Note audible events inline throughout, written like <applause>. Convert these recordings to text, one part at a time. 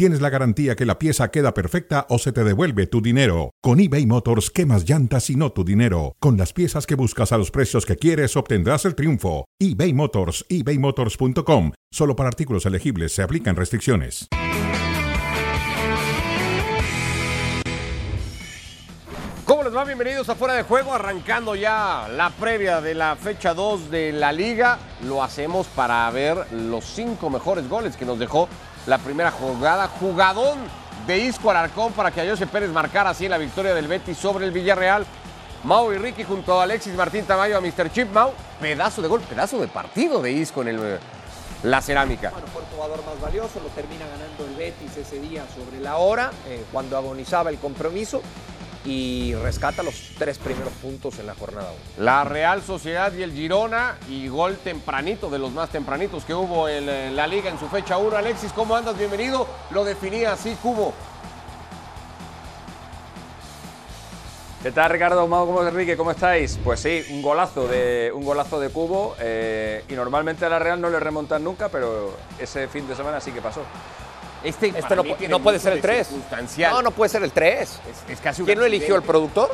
tienes la garantía que la pieza queda perfecta o se te devuelve tu dinero. Con eBay Motors, quemas llantas y no tu dinero. Con las piezas que buscas a los precios que quieres, obtendrás el triunfo. eBay Motors, ebaymotors.com. Solo para artículos elegibles se aplican restricciones. ¿Cómo les va? Bienvenidos a Fuera de Juego, arrancando ya la previa de la fecha 2 de la liga. Lo hacemos para ver los cinco mejores goles que nos dejó la primera jugada. Jugadón de Isco Alarcón para que Ayose Pérez marcara así la victoria del Betis sobre el Villarreal. Mau y Ricky junto a Alexis Martín Tamayo a Mr. Chip Mau. Pedazo de gol, pedazo de partido de Isco en la cerámica. Bueno, fue el jugador más valioso, lo termina ganando el Betis ese día sobre la hora, eh, cuando agonizaba el compromiso y rescata los tres primeros puntos en la jornada 1. La Real Sociedad y el Girona y gol tempranito, de los más tempranitos que hubo en, en la liga en su fecha 1. Alexis, ¿cómo andas? Bienvenido. Lo definía así, Cubo. ¿Qué tal Ricardo? ¿cómo Enrique? ¿Cómo estáis? Pues sí, un golazo de, un golazo de Cubo eh, y normalmente a la Real no le remontan nunca, pero ese fin de semana sí que pasó. Este, Este no, no puede ser el de 3. circunstancial. No, no puede ser el 3. Es, es casi un ¿Quién lo eligió? ¿El productor?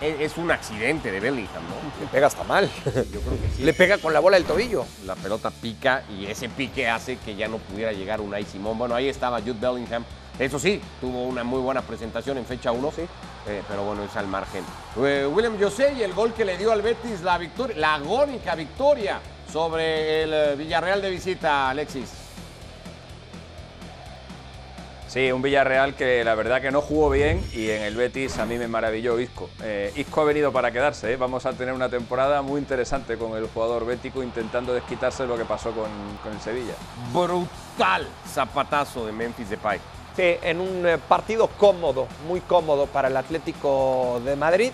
Es, es un accidente de Bellingham, ¿no? Le pega hasta mal. Yo creo que sí. Le pega con la bola del tobillo. la pelota pica y ese pique hace que ya no pudiera llegar Unai Simón. Bueno, ahí estaba Jude Bellingham. Eso sí, tuvo una muy buena presentación en fecha 1, sí. Eh, pero bueno, es al margen. Eh, William José y el gol que le dio al Betis la victoria, la agónica victoria sobre el eh, Villarreal de visita, Alexis. Sí, un Villarreal que la verdad que no jugó bien y en el Betis a mí me maravilló Isco. Eh, Isco ha venido para quedarse, ¿eh? vamos a tener una temporada muy interesante con el jugador bético intentando desquitarse lo que pasó con, el Sevilla. Brutal zapatazo de Memphis Depay. Sí, en un eh, partido cómodo, muy cómodo para el Atlético de Madrid,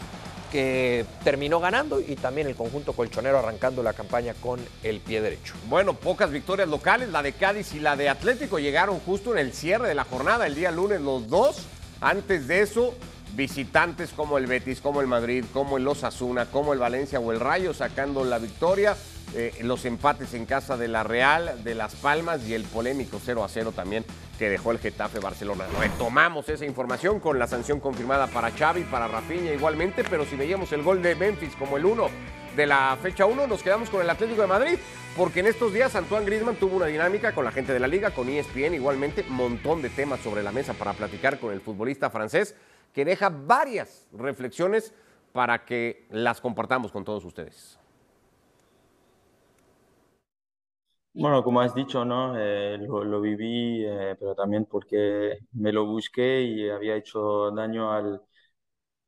que terminó ganando y también el conjunto colchonero arrancando la campaña con el pie derecho. Bueno, pocas victorias locales, la de Cádiz y la de Atlético llegaron justo en el cierre de la jornada, el día lunes los dos. Antes de eso, visitantes como el Betis, como el Madrid, como el Osasuna, como el Valencia o el Rayo sacando la victoria. Eh, los empates en casa de la Real, de Las Palmas y el polémico 0 a 0 también que dejó el Getafe Barcelona. Retomamos esa información con la sanción confirmada para Xavi, para Rafinha igualmente, pero si veíamos el gol de Memphis como el 1 de la fecha 1, nos quedamos con el Atlético de Madrid, porque en estos días Antoine Griezmann tuvo una dinámica con la gente de la liga, con ESPN igualmente, montón de temas sobre la mesa para platicar con el futbolista francés, que deja varias reflexiones para que las compartamos con todos ustedes. Bueno, como has dicho, ¿no? Eh, lo, viví, eh, pero también porque me lo busqué y había hecho daño al,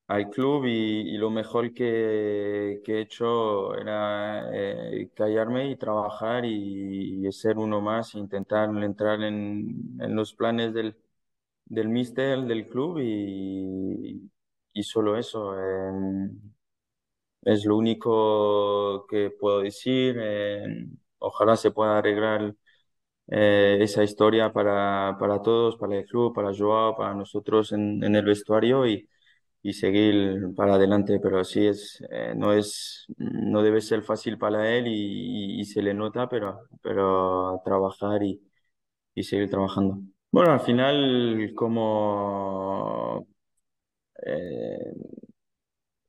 al club y, lo mejor que, que he hecho era eh, callarme y trabajar y, ser uno más, intentar entrar en, en los planes del, del míster, del club y, y solo eso. eh, es lo único que puedo decir. Ojalá se pueda arreglar eh, esa historia para, para todos, para el club, para Joao, para nosotros en, el vestuario y, y seguir para adelante. Pero sí es, eh, no es, no debe ser fácil para él y se le nota, pero, pero trabajar y, y seguir trabajando. Bueno, al final, como eh,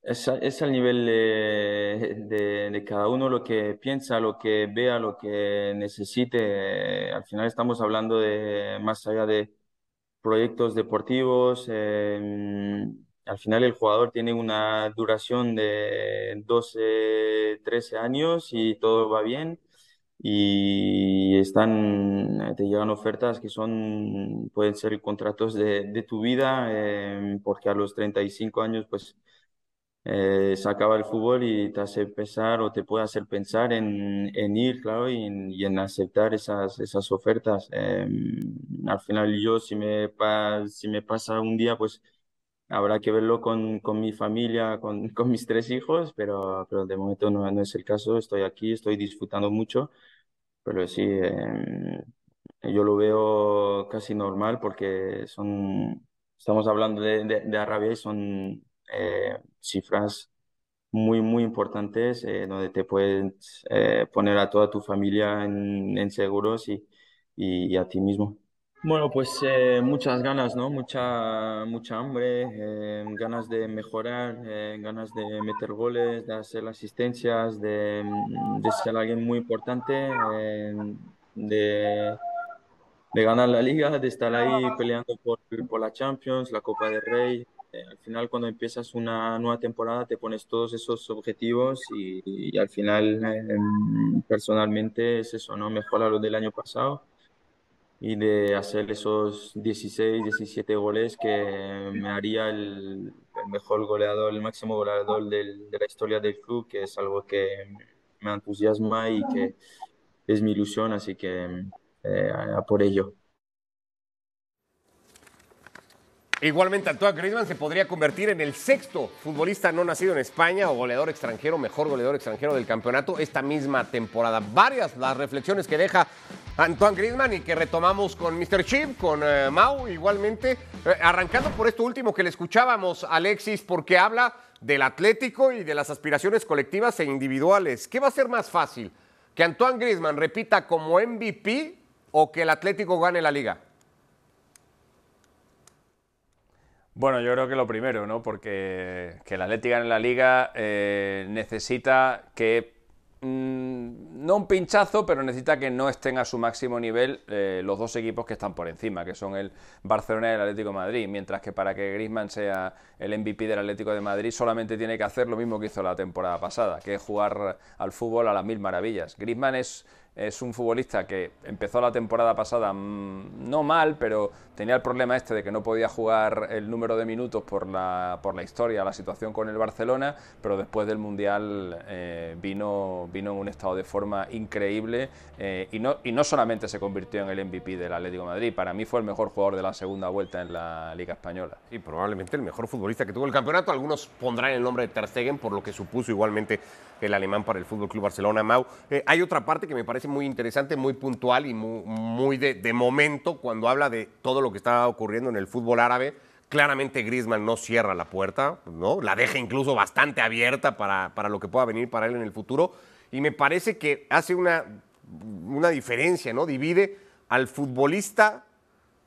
es, es al nivel de, de- de cada uno lo que piensa, lo que vea, lo que necesite. Al final estamos hablando de más allá de proyectos deportivos. eh, al final el jugador tiene una duración de 12, 13 años y todo va bien. Y están, te llegan ofertas que son, pueden ser contratos de, de tu vida, eh, porque a los 35 años, pues eh, se acaba el fútbol y te hace pensar o te puede hacer pensar en, en ir, claro, y en, y en aceptar esas, esas ofertas. Eh, al final yo, si me, si me pasa un día, pues habrá que verlo con, con mi familia, con, <laughs> con mis tres hijos, pero, pero de momento no, no es el caso. Estoy aquí, estoy disfrutando mucho, pero sí, em, yo lo veo casi normal porque son, estamos hablando de, de, Arabia y son eh, cifras muy, muy importantes eh, donde te puedes eh, poner a toda tu familia en, seguros y, y, a ti mismo. Bueno, pues muchas ganas, ¿no? Mucha, mucha hambre, ganas de mejorar, ganas de meter goles, de hacer asistencias, de, de ser alguien muy importante, de de ganar la liga, de estar ahí peleando por, por la Champions, la Copa del Rey. Eh, al final, cuando empiezas una nueva temporada, te pones todos esos objetivos y, al final, em, personalmente, es eso, ¿no? Mejorar lo del año pasado y de hacer esos 16, 17 goles que me haría el, mejor goleador, el máximo goleador de la historia del club, que es algo que me entusiasma y que es mi ilusión, así que eh, por ello. Igualmente, Antoine Griezmann se podría convertir en el sexto futbolista no nacido en España o goleador extranjero, mejor goleador extranjero del campeonato esta misma temporada. Varias las reflexiones que deja Antoine Griezmann y que retomamos con Mr. Chip, con eh, Mau igualmente. Eh, arrancando por esto último que le escuchábamos, Alexis, porque habla del Atlético y de las aspiraciones colectivas e individuales. ¿Qué va a ser más fácil? ¿Que Antoine Griezmann repita como MVP o que el Atlético gane la liga? Bueno, yo creo que lo primero, ¿no? Porque que el Atlético gane la liga eh, necesita que mm, no un pinchazo, pero necesita que no estén a su máximo nivel eh, los dos equipos que están por encima, que son el Barcelona y el Atlético de Madrid. Mientras que para que Griezmann sea el MVP del Atlético de Madrid, solamente tiene que hacer lo mismo que hizo la temporada pasada, que es jugar al fútbol a las mil maravillas. Griezmann es es un futbolista que empezó la temporada pasada mm, no mal, pero tenía el problema este de que no podía jugar el número de minutos por la, por la historia, la situación con el Barcelona, pero después del Mundial eh, vino, vino en un estado de forma increíble eh, y, no, y no solamente se convirtió en el MVP del Atlético de Madrid, para mí fue el mejor jugador de la segunda vuelta en la Liga Española. Y probablemente el mejor futbolista que tuvo el campeonato. Algunos pondrán el nombre de Ter Stegen por lo que supuso igualmente el alemán para el Fútbol Club Barcelona. Mau, eh, hay otra parte que me parece muy interesante, muy puntual y muy, de, momento cuando habla de todo lo que está ocurriendo en el fútbol árabe. Claramente Griezmann no cierra la puerta, ¿no? La deja incluso bastante abierta para, para lo que pueda venir para él en el futuro. Y me parece que hace una, una diferencia, ¿no? Divide al futbolista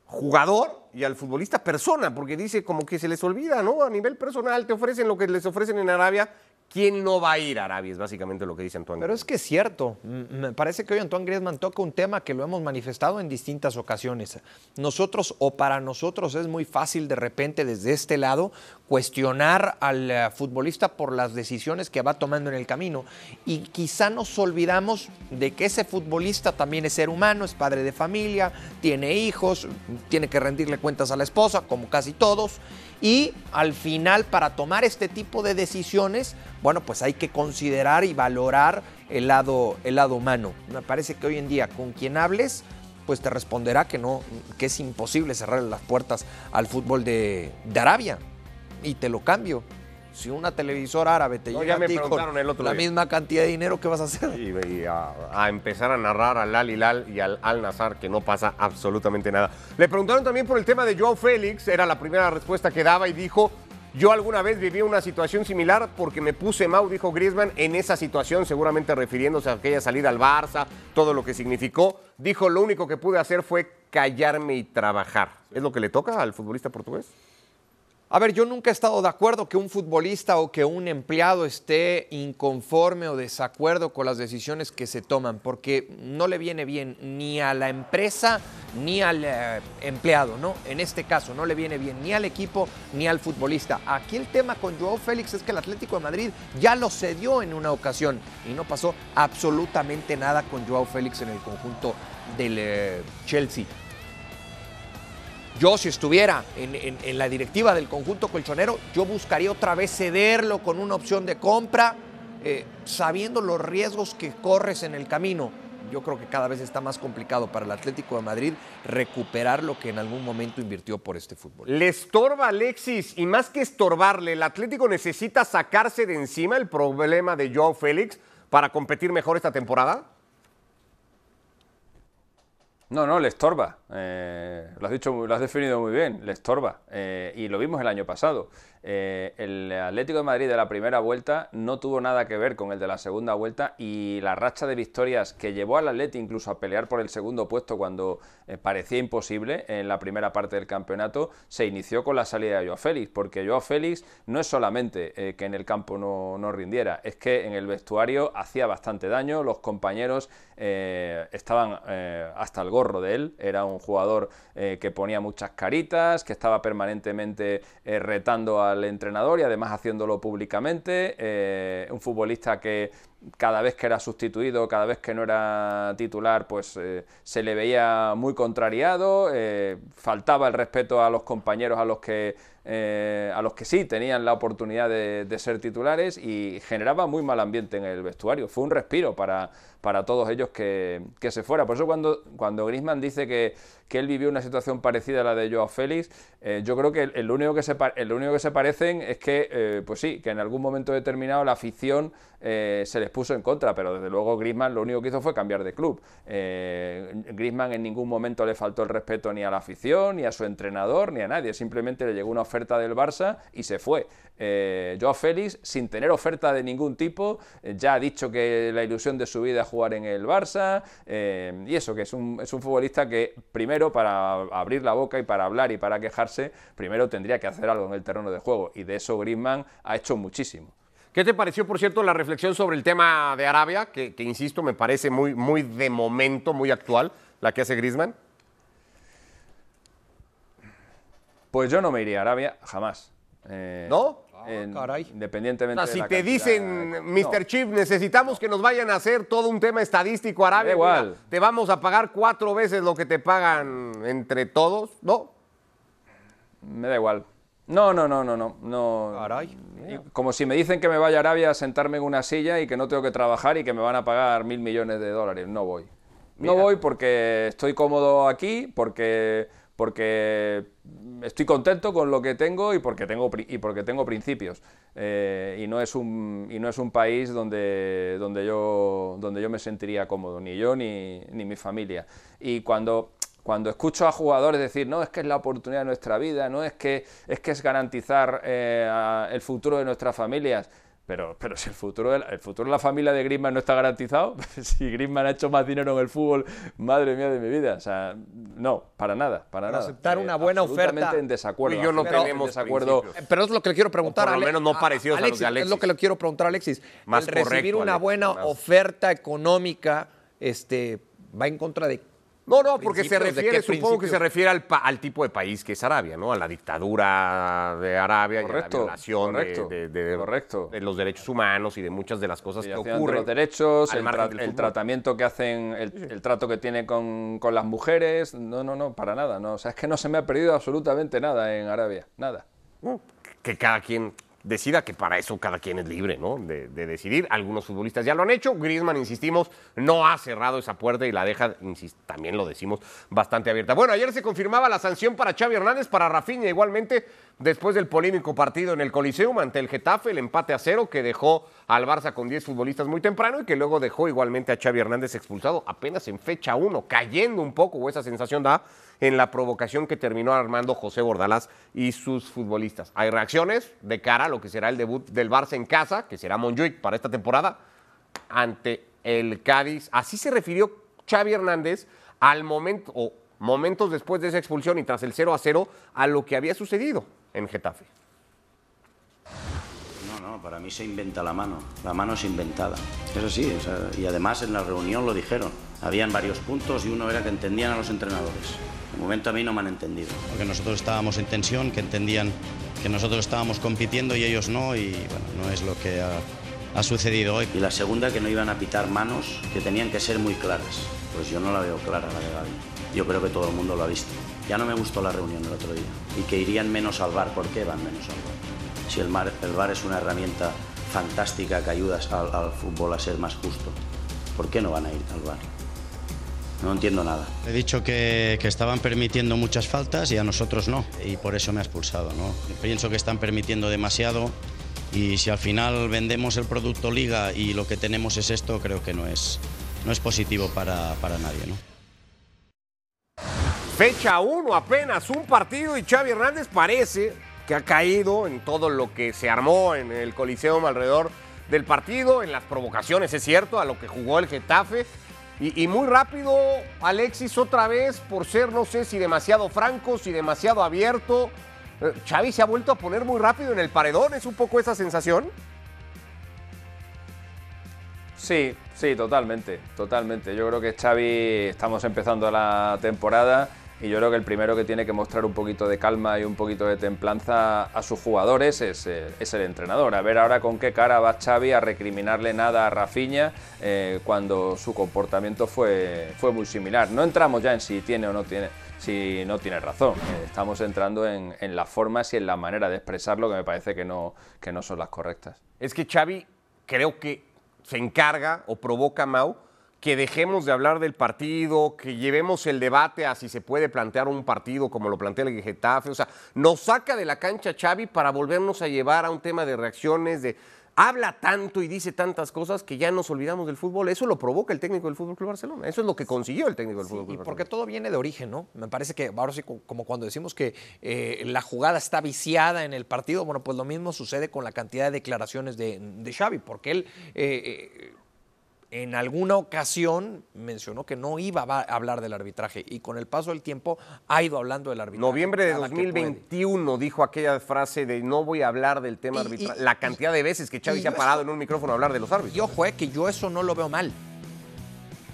jugador y al futbolista persona, porque dice como que se les olvida, ¿no? A nivel personal te ofrecen lo que les ofrecen en Arabia ¿Quién no va a ir a Arabia? Es básicamente lo que dice Antoine. Pero es que es cierto. Me parece que hoy Antoine Griezmann toca un tema que lo hemos manifestado en distintas ocasiones. Nosotros o para nosotros es muy fácil de repente desde este lado cuestionar al eh, futbolista por las decisiones que va tomando en el camino. Y quizá nos olvidamos de que ese futbolista también es ser humano, es padre de familia, tiene hijos, tiene que rendirle cuentas a la esposa, como casi todos y al final, para tomar este tipo de decisiones, bueno, pues hay que considerar y valorar el lado, el lado humano. Me parece que hoy en día, con quien hables, pues te responderá que no, que es imposible cerrar las puertas al fútbol de, de Arabia. Y te lo cambio si una televisora árabe te llega a ti con la misma cantidad de dinero, ¿qué vas a hacer? Y, a, empezar a narrar al Al Hilal y al Al Nazar, que no pasa absolutamente nada. Le preguntaron también por el tema de Joao Félix, era la primera respuesta que daba y dijo, yo alguna vez viví una situación similar porque me puse Mau, dijo Griezmann, en esa situación, seguramente refiriéndose a aquella salida al Barça, todo lo que significó. Dijo, lo único que pude hacer fue callarme y trabajar. ¿Es lo que le toca al futbolista portugués? A ver, yo nunca he estado de acuerdo que un futbolista o que un empleado esté inconforme o desacuerdo con las decisiones que se toman, porque no le viene bien ni a la empresa ni al eh, empleado, ¿no? En este caso, no le viene bien ni al equipo ni al futbolista. Aquí el tema con Joao Félix es que el Atlético de Madrid ya lo cedió en una ocasión y no pasó absolutamente nada con Joao Félix en el conjunto del eh, Chelsea. Yo si estuviera en, la directiva del conjunto colchonero, yo buscaría otra vez cederlo con una opción de compra, eh, sabiendo los riesgos que corres en el camino. Yo creo que cada vez está más complicado para el Atlético de Madrid recuperar lo que en algún momento invirtió por este fútbol. Le estorba Alexis y más que estorbarle, el Atlético necesita sacarse de encima el problema de Joao Félix para competir mejor esta temporada. No, no, le estorba. Eh, lo has dicho, lo has definido muy bien, le estorba. Eh, y lo vimos el año pasado. Eh, el Atlético de Madrid de la primera vuelta no tuvo nada que ver con el de la segunda vuelta y la racha de victorias que llevó al Atlético incluso a pelear por el segundo puesto cuando parecía imposible en la primera parte del campeonato se inició con la salida de Joao Félix, porque Joao Félix no es solamente que en el campo no, no, rindiera, es que en el vestuario hacía bastante daño, los compañeros estaban hasta el gol de él. Era un jugador eh, que ponía muchas caritas, que estaba permanentemente eh, retando al entrenador y además haciéndolo públicamente. Eh, un futbolista que cada vez que era sustituido, cada vez que no era titular, pues se le veía muy contrariado, faltaba el respeto a los compañeros a los que a los que sí tenían la oportunidad de, ser titulares y generaba muy mal ambiente en el vestuario. Fue un respiro para, para todos ellos que, se fuera. Por eso cuando, cuando Griezmann dice que, que, él vivió una situación parecida a la de Joao Félix, eh, yo creo que el, único que se, el único que se parecen es que, eh, pues sí, que en algún momento determinado la afición eh, se les puso en contra, pero desde luego Griezmann lo único que hizo fue cambiar de club. Griezmann en ningún momento le faltó el respeto ni a la afición, ni a su entrenador, ni a nadie, simplemente le llegó una oferta del Barça y se fue. Joao Félix, sin tener oferta de ningún tipo, ya ha dicho que la ilusión de su vida jugar en el Barça, y eso, que es un, es un futbolista que primero para abrir la boca y para hablar y para quejarse, primero tendría que hacer algo en el terreno de juego, y de eso Griezmann ha hecho muchísimo. ¿Qué te pareció, por cierto, la reflexión sobre el tema de Arabia, que, insisto, me parece muy, muy de momento, muy actual, la que hace Griezmann? Pues yo no me iría a Arabia, jamás. Eh, ¿No? Ah, independientemente si te dicen, Mr. Chip, necesitamos que nos vayan a hacer todo un tema estadístico Arabia, igual. te vamos a pagar cuatro veces lo que te pagan entre todos, ¿no? Me da igual. No, no, no, no, no. no. Caray. Como si me dicen que me vaya a Arabia a sentarme en una silla y que no tengo que trabajar y que me van a pagar mil millones de dólares. No voy. No voy porque estoy cómodo aquí, porque porque estoy contento con lo que tengo y porque tengo, y porque tengo principios. Eh, y, no es un, y no es un país donde, donde, yo, donde yo me sentiría cómodo, ni yo ni, ni mi familia. Y cuando, cuando escucho a jugadores decir, no, es que es la oportunidad de nuestra vida, no es que es, que es garantizar eh, el futuro de nuestras familias, pero, pero si el futuro, de la, el futuro de la familia de Griezmann no está garantizado, <laughs> si Griezmann ha hecho más dinero en el fútbol, madre mía de mi vida. O sea, no, para nada, para nada. Aceptar una buena oferta. en desacuerdo. Y yo no tenemos desacuerdo. Pero es lo que le quiero preguntar. por lo menos no parecidos a, Alexis, Es lo que le quiero preguntar a Alexis. Más el recibir una buena oferta económica, este, va en contra de no, no, porque se refiere, supongo que se refiere al, tipo de país que es Arabia, ¿no? A la dictadura de Arabia correcto, y a la violación de, los derechos humanos y de muchas de las cosas que ocurren. los derechos, el, tratamiento que hacen, el, trato que tiene con, con, las mujeres. No, no, no, para nada. No. O sea, es que no se me ha perdido absolutamente nada en Arabia. Nada. Que cada quien decida que para eso cada quien es libre, ¿no? De, decidir. Algunos futbolistas ya lo han hecho. Griezmann, insistimos, no ha cerrado esa puerta y la deja, también lo decimos, bastante abierta. Bueno, ayer se confirmaba la sanción para Xavi Hernández, para Rafinha igualmente, después del polémico partido en el Coliseum ante el Getafe, el empate a cero que dejó al Barça con 10 futbolistas muy temprano y que luego dejó igualmente a Xavi Hernández expulsado apenas en fecha 1, cayendo un poco, o esa sensación da, en la provocación que terminó armando José Bordalás y sus futbolistas. Hay reacciones de cara a lo que será el debut del Barça en casa, que será Monjuic para esta temporada, ante el Cádiz. Así se refirió Xavi Hernández al momento, o momentos después de esa expulsión y tras el 0 a 0, a lo que había sucedido en Getafe. No, para mí se inventa la mano. La mano es inventada. Eso sí, y además en la reunión lo dijeron. Habían varios puntos y uno era que entendían a los entrenadores. De momento a mí no me han entendido. Porque nosotros estábamos en tensión, que entendían que nosotros estábamos compitiendo y ellos no, y bueno, no es lo que ha, sucedido hoy. Y la segunda, que no iban a pitar manos, que tenían que ser muy claras. Pues yo no la veo clara, la de Gaby. Yo creo que todo el mundo lo ha visto. Ya no me gustó la reunión del otro día. Y que irían menos al bar. ¿Por qué van menos al bar? Si el, mar, el bar es una herramienta fantástica que ayuda al, al fútbol a ser más justo, ¿por qué no van a ir al bar? No entiendo nada. He dicho que, estaban permitiendo muchas faltas y a nosotros no, y por eso me ha expulsado. ¿no? Pienso que están permitiendo demasiado y si al final vendemos el producto liga y lo que tenemos es esto, creo que no es, no es positivo para, para nadie. ¿no? Fecha 1 apenas, un partido y Xavi Hernández parece que ha caído en todo lo que se armó en el Coliseo alrededor del partido, en las provocaciones, es cierto, a lo que jugó el Getafe. Y, y, muy rápido, Alexis, otra vez, por ser, no sé si demasiado franco, si demasiado abierto. Eh, Xavi se ha vuelto a poner muy rápido en el paredón, ¿es un poco esa sensación? Sí, sí, totalmente, totalmente. Yo creo que Xavi, estamos empezando la temporada y yo creo que el primero que tiene que mostrar un poquito de calma y un poquito de templanza a sus jugadores es, eh, es el entrenador. A ver ahora con qué cara va Xavi a recriminarle nada a Rafinha eh, cuando su comportamiento fue, fue muy similar. No entramos ya en si tiene o no tiene, si no tiene razón. Eh, estamos entrando en, las formas y en la manera de expresarlo que me parece que no, que no son las correctas. Es que Xavi creo que se encarga o provoca Mau que dejemos de hablar del partido, que llevemos el debate a si se puede plantear un partido como lo plantea el Getafe. O sea, nos saca de la cancha Xavi para volvernos a llevar a un tema de reacciones, de habla tanto y dice tantas cosas que ya nos olvidamos del fútbol. Eso lo provoca el técnico del Fútbol Club Barcelona. Eso es lo que consiguió el técnico del Fútbol Club y porque todo viene de origen, ¿no? Me parece que ahora sí, como cuando decimos que eh, la jugada está viciada en el partido, bueno, pues lo mismo sucede con la cantidad de declaraciones de, de Xavi, porque él eh, eh, en alguna ocasión mencionó que no iba a hablar del arbitraje y con el paso del tiempo ha ido hablando del arbitraje. Noviembre de 2021 dijo aquella frase de no voy a hablar del tema arbitral. La cantidad de veces que Xavi se ha parado en un micrófono a hablar de los árbitros. Y ojo, eh, que yo eso no lo veo mal.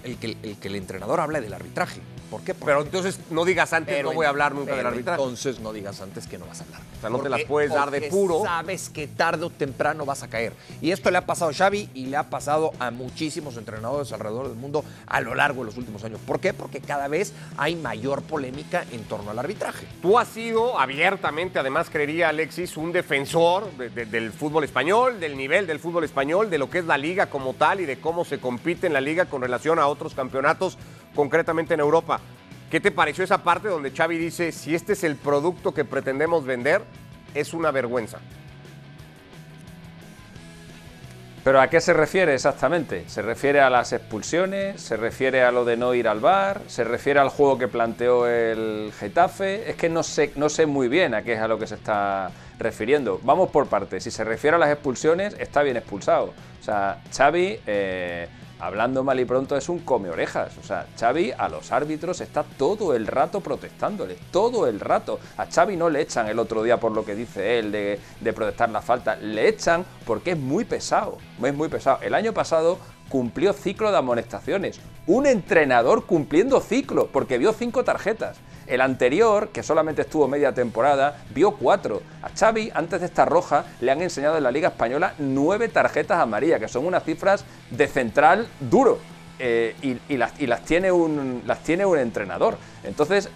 El que, el que el entrenador hable del arbitraje. ¿Por qué? Porque pero entonces no digas antes pero no voy a hablar nunca del arbitraje. Entonces no digas antes que no vas a hablar. O sea, no te las puedes dar de puro. Sabes que tarde o temprano vas a caer. Y esto le ha pasado a Xavi y le ha pasado a muchísimos entrenadores alrededor del mundo a lo largo de los últimos años. ¿Por qué? Porque cada vez hay mayor polémica en torno al arbitraje. Tú has sido abiertamente, además creería Alexis, un defensor de, de, del fútbol español, del nivel del fútbol español, de lo que es la liga como tal y de cómo se compite en la liga con relación a otros campeonatos, concretamente en Europa. ¿Qué te pareció esa parte donde Xavi dice, si este es el producto que pretendemos vender, es una vergüenza? ¿Pero a qué se refiere exactamente? ¿Se refiere a las expulsiones? ¿Se refiere a lo de no ir al bar? ¿Se refiere al juego que planteó el Getafe? Es que no sé, no sé muy bien a qué es a lo que se está refiriendo. Vamos por partes. Si se refiere a las expulsiones, está bien expulsado. O sea, Xavi... Eh, hablando mal y pronto, es un come orejas. O sea, Xavi a los árbitros está todo el rato protestándoles, todo el rato. A Xavi no le echan el otro día por lo que dice él de, de protestar la falta, le echan porque es muy pesado, es muy pesado. El año pasado cumplió ciclo de amonestaciones. Un entrenador cumpliendo ciclo, porque vio cinco tarjetas. El anterior, que solamente estuvo media temporada, vio cuatro. A Xavi, antes de esta roja, le han enseñado en la Liga Española nueve tarjetas amarillas, que son unas cifras de central duro. Eh, y, y, las, tiene un, las tiene un entrenador. Entonces,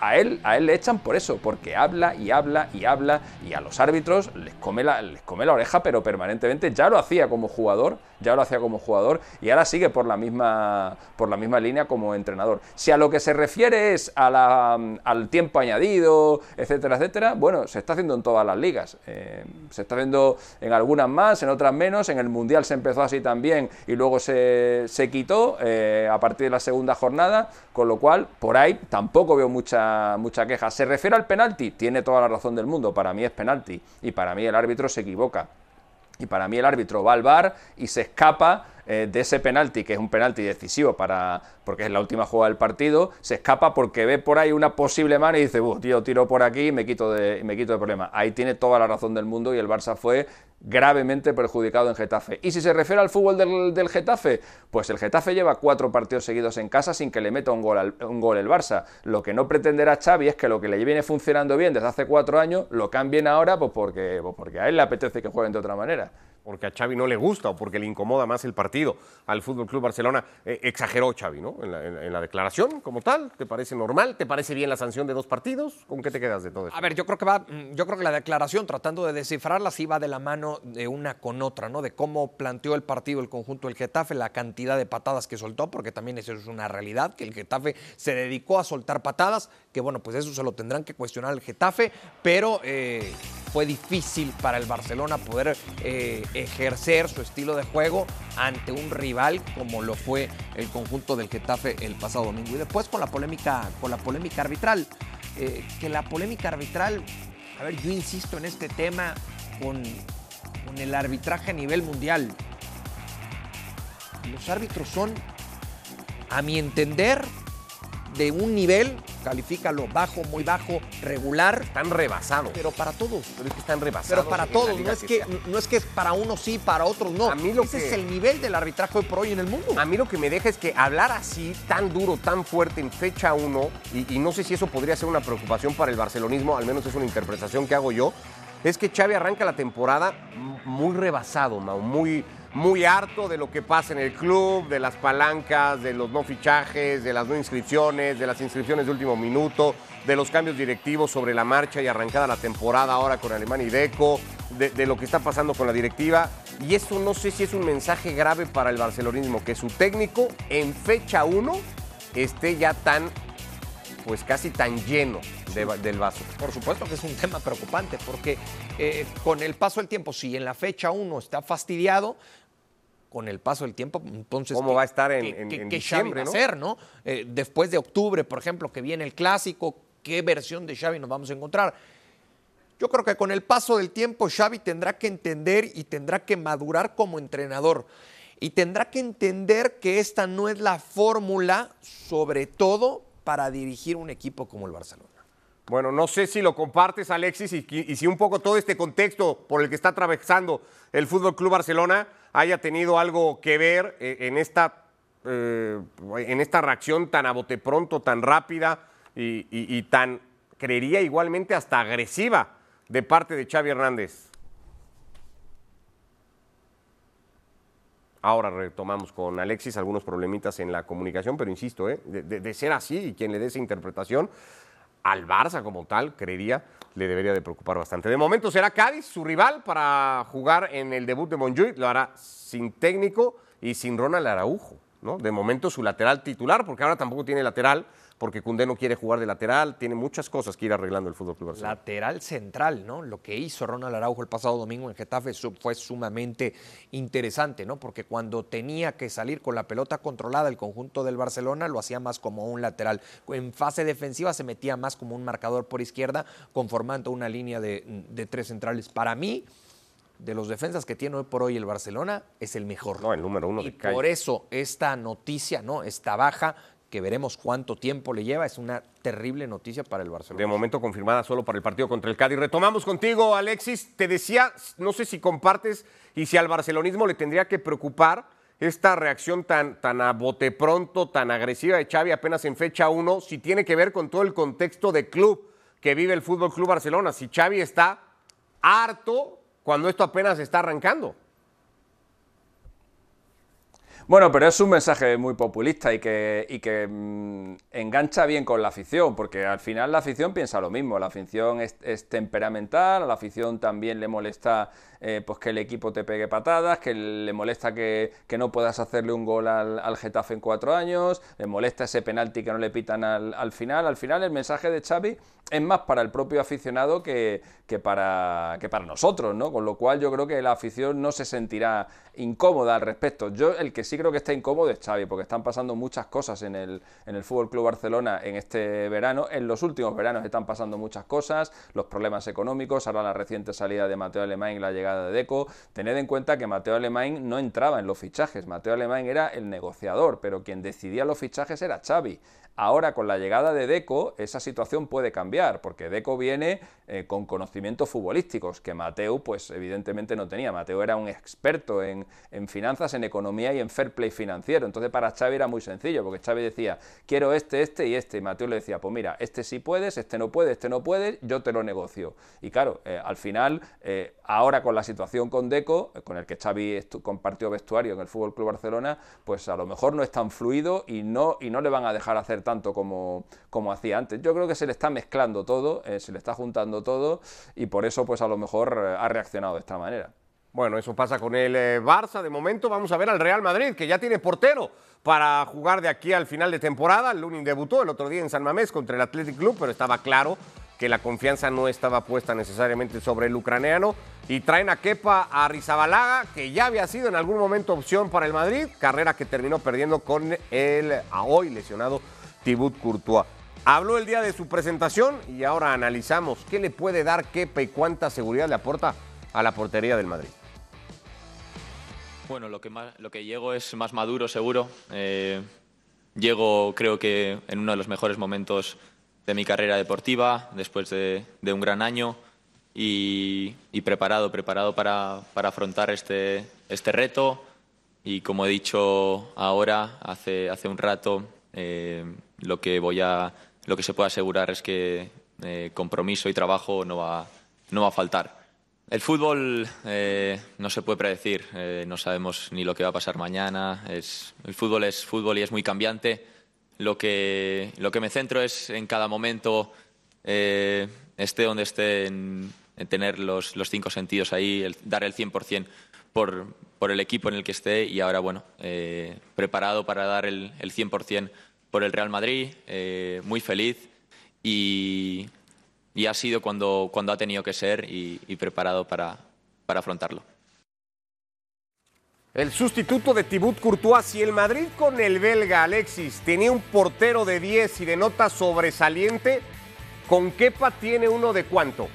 a él, a él le echan por eso, porque habla y habla y habla y a los árbitros les come la, les come la oreja, pero permanentemente. Ya lo hacía como jugador, ya lo hacía como jugador y ahora sigue por la misma, por la misma línea como entrenador. Si a lo que se refiere es a la, al tiempo añadido, etcétera, etcétera, bueno, se está haciendo en todas las ligas. Eh, se está haciendo en algunas más, en otras menos. En el Mundial se empezó así también y luego se, se quitó eh, a partir de la segunda jornada, con lo cual por ahí tampoco veo mucha mucha, queja. ¿Se refiere al penalti? Tiene toda la razón del mundo. Para mí es penalti. Y para mí el árbitro se equivoca. Y para mí el árbitro va al bar y se escapa eh, de ese penalti, que es un penalti decisivo para, porque es la última jugada del partido, se escapa porque ve por ahí una posible mano y dice, tío, tiro por aquí y me quito de, me quito de problema. Ahí tiene toda la razón del mundo y el Barça fue gravemente perjudicado en Getafe. Y si se refiere al fútbol del, del, Getafe, pues el Getafe lleva cuatro partidos seguidos en casa sin que le meta un gol, un gol el Barça. Lo que no pretenderá Xavi es que lo que le viene funcionando bien desde hace cuatro años lo cambien ahora pues porque, pues porque a él le apetece que jueguen de otra manera porque a Xavi no le gusta o porque le incomoda más el partido al Fútbol Club Barcelona. Eh, exageró Xavi, ¿no? En la, declaración como tal. ¿Te parece normal? ¿Te parece bien la sanción de dos partidos? ¿Con qué te quedas de todo eso? A ver, yo creo que va, yo creo que la declaración, tratando de descifrarla, sí va de la mano de una con otra, ¿no? De cómo planteó el partido el conjunto del Getafe, la cantidad de patadas que soltó, porque también eso es una realidad, que el Getafe se dedicó a soltar patadas, que bueno, pues eso se lo tendrán que cuestionar el Getafe, pero eh, fue difícil para el Barcelona poder eh, ejercer su estilo de juego ante un rival como lo fue el conjunto del Getafe el pasado domingo. Y después con la polémica, con la polémica arbitral, eh, que la polémica arbitral, a ver, yo insisto en este tema con, con el arbitraje a nivel mundial. Los árbitros son, a mi entender, de un nivel, califícalo bajo, muy bajo, regular. Están rebasados. Pero para todos. Pero es que están rebasados. Pero para todos, no es, que, no es que para unos sí, para otros no. A mí lo Ese que- es el nivel del arbitraje hoy por hoy en el mundo. A mí lo que me deja es que hablar así, tan duro, tan fuerte en fecha 1, y, y no sé si eso podría ser una preocupación para el barcelonismo, al menos es una interpretación que hago yo, es que Xavi arranca la temporada muy rebasado, Mau, muy, muy harto de lo que pasa en el club, de las palancas, de los no fichajes, de las no inscripciones, de las inscripciones de último minuto, de los cambios directivos sobre la marcha y arrancada la temporada ahora con Alemán y Deco, de, lo que está pasando con la directiva. Y eso no sé si es un mensaje grave para el barcelonismo, que su técnico en fecha 1 esté ya tan, pues casi tan lleno de del vaso. Por supuesto que es un tema preocupante, porque eh, con el paso del tiempo, si en la fecha uno está fastidiado, con el paso del tiempo, entonces. ¿Cómo ¿qué- va a estar en- qué- en- qué diciembre, hacer, no? Eh, después de octubre, por ejemplo, que viene el clásico, ¿qué versión de Xavi nos vamos a encontrar? Yo creo que con el paso del tiempo Xavi tendrá que entender y tendrá que madurar como entrenador. Y tendrá que entender que esta no es la fórmula, sobre todo para dirigir un equipo como el Barcelona. Bueno, no sé si lo compartes, Alexis, y, si un poco todo este contexto por el que está atravesando el Fútbol Club Barcelona haya tenido algo que ver eh, en, esta, eh, en esta reacción tan a bote pronto, tan rápida y- y tan, creería igualmente, hasta agresiva de parte de Xavi Hernández. Ahora retomamos con Alexis algunos problemitas en la comunicación, pero insisto, ¿eh? de, ser así y quien le dé esa interpretación, al Barça como tal, creería, le debería de preocupar bastante. De momento será Cádiz su rival para jugar en el debut de Monjuy, lo hará sin técnico y sin Ronald Araujo, ¿no? De momento su lateral titular, porque ahora tampoco tiene lateral, porque Cundé no quiere jugar de lateral, tiene muchas cosas que ir arreglando el Fútbol Club Barcelona. lateral central, ¿no? Lo que hizo Ronald Araujo el pasado domingo en Getafe fue sumamente interesante, ¿no? Porque cuando tenía que salir con la pelota controlada el conjunto del Barcelona, lo hacía más como un lateral. En fase defensiva se metía más como un marcador por izquierda, conformando una línea de, de tres centrales. Para mí, de los defensas que tiene hoy por hoy el Barcelona, es el mejor. No, el número uno Y de por eso esta noticia, ¿no? Esta baja, que veremos cuánto tiempo le lleva, es una terrible noticia para el Barcelona. De momento confirmada solo para el partido contra el Cádiz. Retomamos contigo, Alexis. Te decía, no sé si compartes y si al barcelonismo le tendría que preocupar esta reacción tan, tan a bote pronto, tan agresiva de Xavi apenas en fecha 1, si tiene que ver con todo el contexto de club que vive el Fútbol Club Barcelona. Si Xavi está harto cuando esto apenas está arrancando. Bueno, pero es un mensaje muy populista y que, y que mm, engancha bien con la afición, porque al final la afición piensa lo mismo. La afición es, es temperamental, a la afición también le molesta eh, pues que el equipo te pegue patadas, que le molesta que, que no puedas hacerle un gol al, al Getafe en cuatro años, le molesta ese penalti que no le pitan al, al final. Al final el mensaje de Xavi es más para el propio aficionado que, que, para, que para nosotros, ¿no? Con lo cual yo creo que la afición no se sentirá incómoda al respecto. Yo el que sí creo que está incómodo es Xavi, porque están pasando muchas cosas en el, en el Fútbol Club Barcelona en este verano. En los últimos veranos están pasando muchas cosas, los problemas económicos, ahora la reciente salida de Mateo Alemán y la llegada de Deco. Tened en cuenta que Mateo Alemán no entraba en los fichajes, Mateo Alemán era el negociador, pero quien decidía los fichajes era Xavi. Ahora, con la llegada de Deco, esa situación puede cambiar, porque Deco viene eh, con conocimientos futbolísticos que Mateo, pues evidentemente no tenía. Mateo era un experto en, en, finanzas, en economía y en fair play financiero. Entonces, para Xavi era muy sencillo, porque Xavi decía, quiero este, este y este. Y Mateo le decía, pues mira, este sí puedes, este no puede, este no puede, yo te lo negocio. Y claro, eh, al final, eh, ahora con la situación con Deco, con el que Xavi compartió vestuario en el Fútbol Club Barcelona, pues a lo mejor no es tan fluido y no, y no le van a dejar hacer tanto como, como hacía antes. Yo creo que se le está mezclando todo, eh, se le está juntando todo y por eso pues a lo mejor eh, ha reaccionado de esta manera. Bueno, eso pasa con el eh, Barça. De momento vamos a ver al Real Madrid, que ya tiene portero para jugar de aquí al final de temporada. Lunin debutó el otro día en San Mamés contra el Athletic Club, pero estaba claro que la confianza no estaba puesta necesariamente sobre el ucraniano. Y traen a Kepa a Rizabalaga, que ya había sido en algún momento opción para el Madrid, carrera que terminó perdiendo con el a hoy lesionado Thibaut Courtois. Habló el día de su presentación y ahora analizamos qué le puede dar Kepa y cuánta seguridad le aporta a la portería del Madrid. Bueno, lo que, más, lo que llego es más maduro, seguro. Eh, llego, creo que, en uno de los mejores momentos de mi carrera deportiva, después de, un gran año, y, preparado, preparado para, afrontar este, este reto. Y como he dicho ahora, hace, un rato, eh, lo, que voy a, lo que se puede asegurar es que eh, compromiso y trabajo no va, no va a faltar. El fútbol eh, no se puede predecir, eh, no sabemos ni lo que va a pasar mañana. El fútbol es fútbol y es muy cambiante. Lo que, me centro es en cada momento, eh, esté donde esté, en, tener los, cinco sentidos ahí, dar el 100% por, por el equipo en el que esté y ahora, bueno, preparado para dar el, el 100% por el Real Madrid, muy feliz y, y ha sido cuando, cuando ha tenido que ser y, preparado para, para afrontarlo. El sustituto de Thibaut Courtois, si el Madrid con el belga Alexis tenía un portero de 10 y de nota sobresaliente, ¿con Kepa tiene uno de cuánto?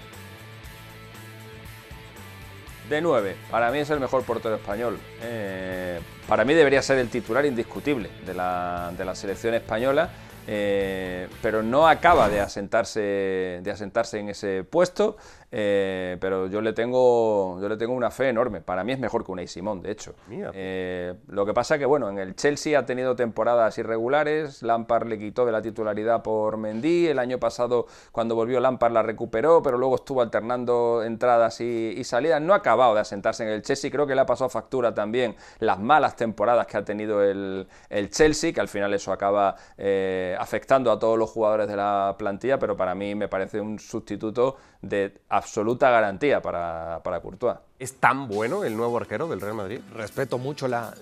De 9. Para mí es el mejor portero español. Eh, para mí debería ser el titular indiscutible de la, de la selección española eh, pero no acaba de asentarse, de asentarse en ese puesto. Eh, pero yo le, tengo, yo le tengo una fe enorme. Para mí es mejor que Unai Simón, de hecho. Eh, lo que pasa que, bueno, en el Chelsea ha tenido temporadas irregulares. Lampard le quitó de la titularidad por Mendy. El año pasado, cuando volvió Lampard, la recuperó, pero luego estuvo alternando entradas y, salidas. No ha acabado de asentarse en el Chelsea. Creo que le ha pasado factura también las malas temporadas que ha tenido el, el Chelsea, que al final eso acaba eh, afectando a todos los jugadores de la plantilla, pero para mí me parece un sustituto de absoluta garantía para, para Courtois. ¿Es tan bueno el nuevo arquero del Real Madrid? Respeto mucho la,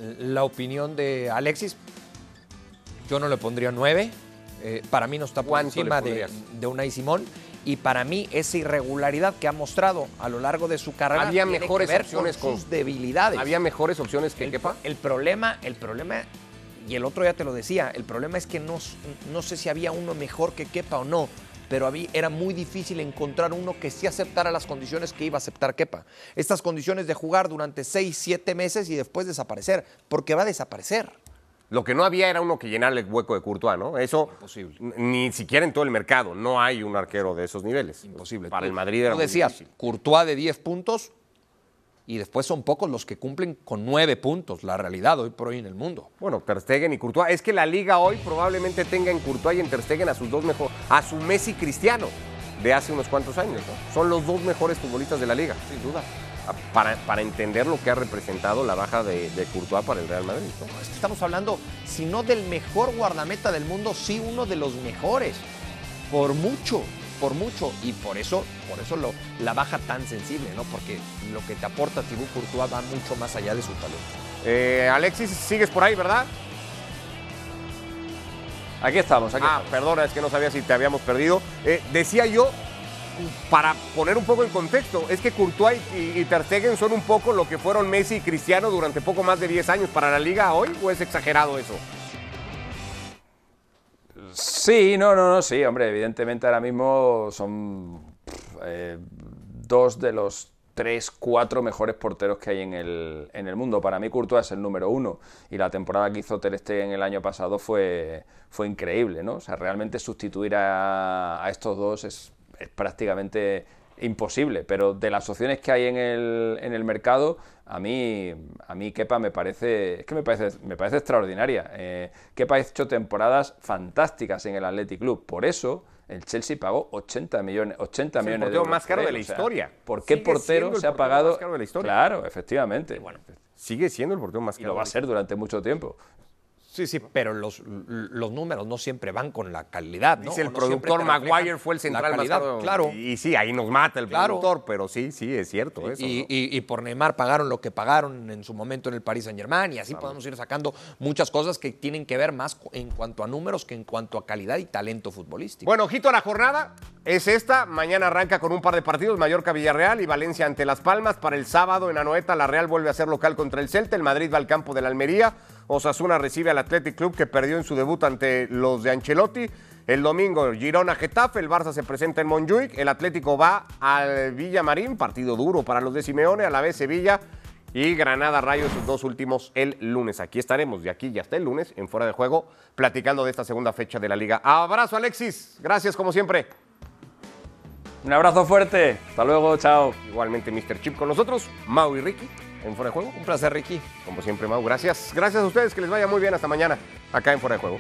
opinión de Alexis. Yo no le pondría nueve. Eh, para mí no está por encima de, de Unai Simón. Y para mí esa irregularidad que ha mostrado a lo largo de su carrera había mejores opciones con, sus debilidades. Había mejores opciones que el, Kepa. El problema, el problema y el otro ya te lo decía, el problema es que no, no sé si había uno mejor que Kepa o no pero había, era muy difícil encontrar uno que sí aceptara las condiciones que iba a aceptar Kepa. Estas condiciones de jugar durante seis, siete meses y después desaparecer, porque va a desaparecer. Lo que no había era uno que llenara el hueco de Courtois, ¿no? Eso Imposible. ni siquiera en todo el mercado. No hay un arquero de esos niveles. Imposible. Para el Madrid era Tú decías, Courtois de 10 puntos, y después son pocos los que cumplen con nueve puntos, la realidad hoy por hoy en el mundo. Bueno, Ter Stegen y Courtois. Es que la liga hoy probablemente tenga en Courtois y en Ter Stegen a sus dos mejores, a su Messi Cristiano de hace unos cuantos años. Son los dos mejores futbolistas de la liga. Sin duda. Ah, para, para entender lo que ha representado la baja de, Courtois para el Real Madrid. estamos hablando, si no del mejor guardameta del mundo, sí uno de los mejores. Por mucho por mucho y por eso, por eso lo, la baja tan sensible, ¿no? Porque lo que te aporta Thibaut Courtois va mucho más allá de su talento. Eh, Alexis, sigues por ahí, ¿verdad? Aquí estamos, aquí Ah, perdona, es que no sabía si te habíamos perdido. Eh, decía yo, para poner un poco en contexto, es que Courtois y, y, Ter Stegen son un poco lo que fueron Messi y Cristiano durante poco más de 10 años para la liga hoy, ¿o es exagerado eso? Sí, no, no, no, sí, hombre, evidentemente ahora mismo son eh, dos de los tres, cuatro mejores porteros que hay en el, en el mundo. Para mí Courtois es el número uno y la temporada que hizo Ter Stegen el año pasado fue, fue increíble, ¿no? O sea, realmente sustituir a, a estos dos es, es prácticamente imposible, pero de las opciones que hay en el, en el mercado, a mí, a mí Kepa me parece, es que me parece, me parece extraordinaria. Eh, Kepa ha hecho temporadas fantásticas en el Athletic Club, por eso el Chelsea pagó 80 millones, 80 millones de euros. más caro de la historia. ¿Por qué portero se ha pagado? Más de la historia. Claro, efectivamente. Bueno, sigue siendo el portero más caro. Y lo va a ser durante mucho tiempo. Sí, sí, pero los, los números no siempre van con la calidad. ¿no? Dice el no productor Maguire fue el la central más caro. Claro. Y, y sí, ahí nos mata el Claro. productor, pero sí, sí, es cierto eso. Y, ¿no? y- por Neymar pagaron lo que pagaron en su momento en el Paris Saint Germain y así podemos ir sacando muchas cosas que tienen que ver más en cuanto a números que en cuanto a calidad y talento futbolístico. Bueno, ojito a la jornada. Es esta. Mañana arranca con un par de partidos. Mallorca, Villarreal y Valencia ante Las Palmas. Para el sábado en Anoeta, la Real vuelve a ser local contra el Celta. El Madrid va al campo del Almería. Osasuna recibe al Athletic Club que perdió en su debut ante los de Ancelotti. El domingo, Girona, Getafe. El Barça se presenta en Montjuic. El Atlético va al Villamarín. Partido duro para los de Simeone. A la vez Sevilla. Y Granada Rayo, sus dos últimos el lunes. Aquí estaremos, de aquí y hasta el lunes, en Fuera de Juego, platicando de esta segunda fecha de la Liga. Abrazo, Alexis. Gracias, como siempre. Un abrazo fuerte. Hasta luego, chao. Igualmente, Mr. Chip con nosotros, Mau y Ricky, en Fuera de Juego. Un placer, Ricky. Como siempre, Mau, gracias. Gracias a ustedes, que les vaya muy bien. Hasta mañana, acá en Fuera de Juego.